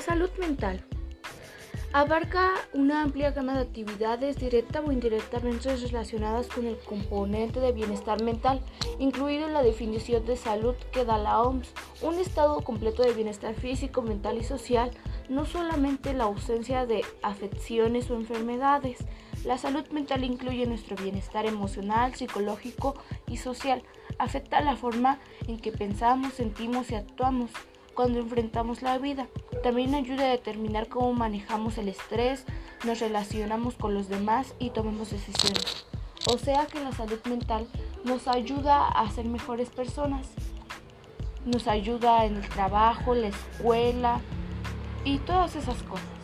salud mental abarca una amplia gama de actividades directa o indirectamente relacionadas con el componente de bienestar mental, incluido en la definición de salud que da la OMS, un estado completo de bienestar físico, mental y social, no solamente la ausencia de afecciones o enfermedades. La salud mental incluye nuestro bienestar emocional, psicológico y social, afecta la forma en que pensamos, sentimos y actuamos cuando enfrentamos la vida. También ayuda a determinar cómo manejamos el estrés, nos relacionamos con los demás y tomamos decisiones. O sea que la salud mental nos ayuda a ser mejores personas. Nos ayuda en el trabajo, la escuela y todas esas cosas.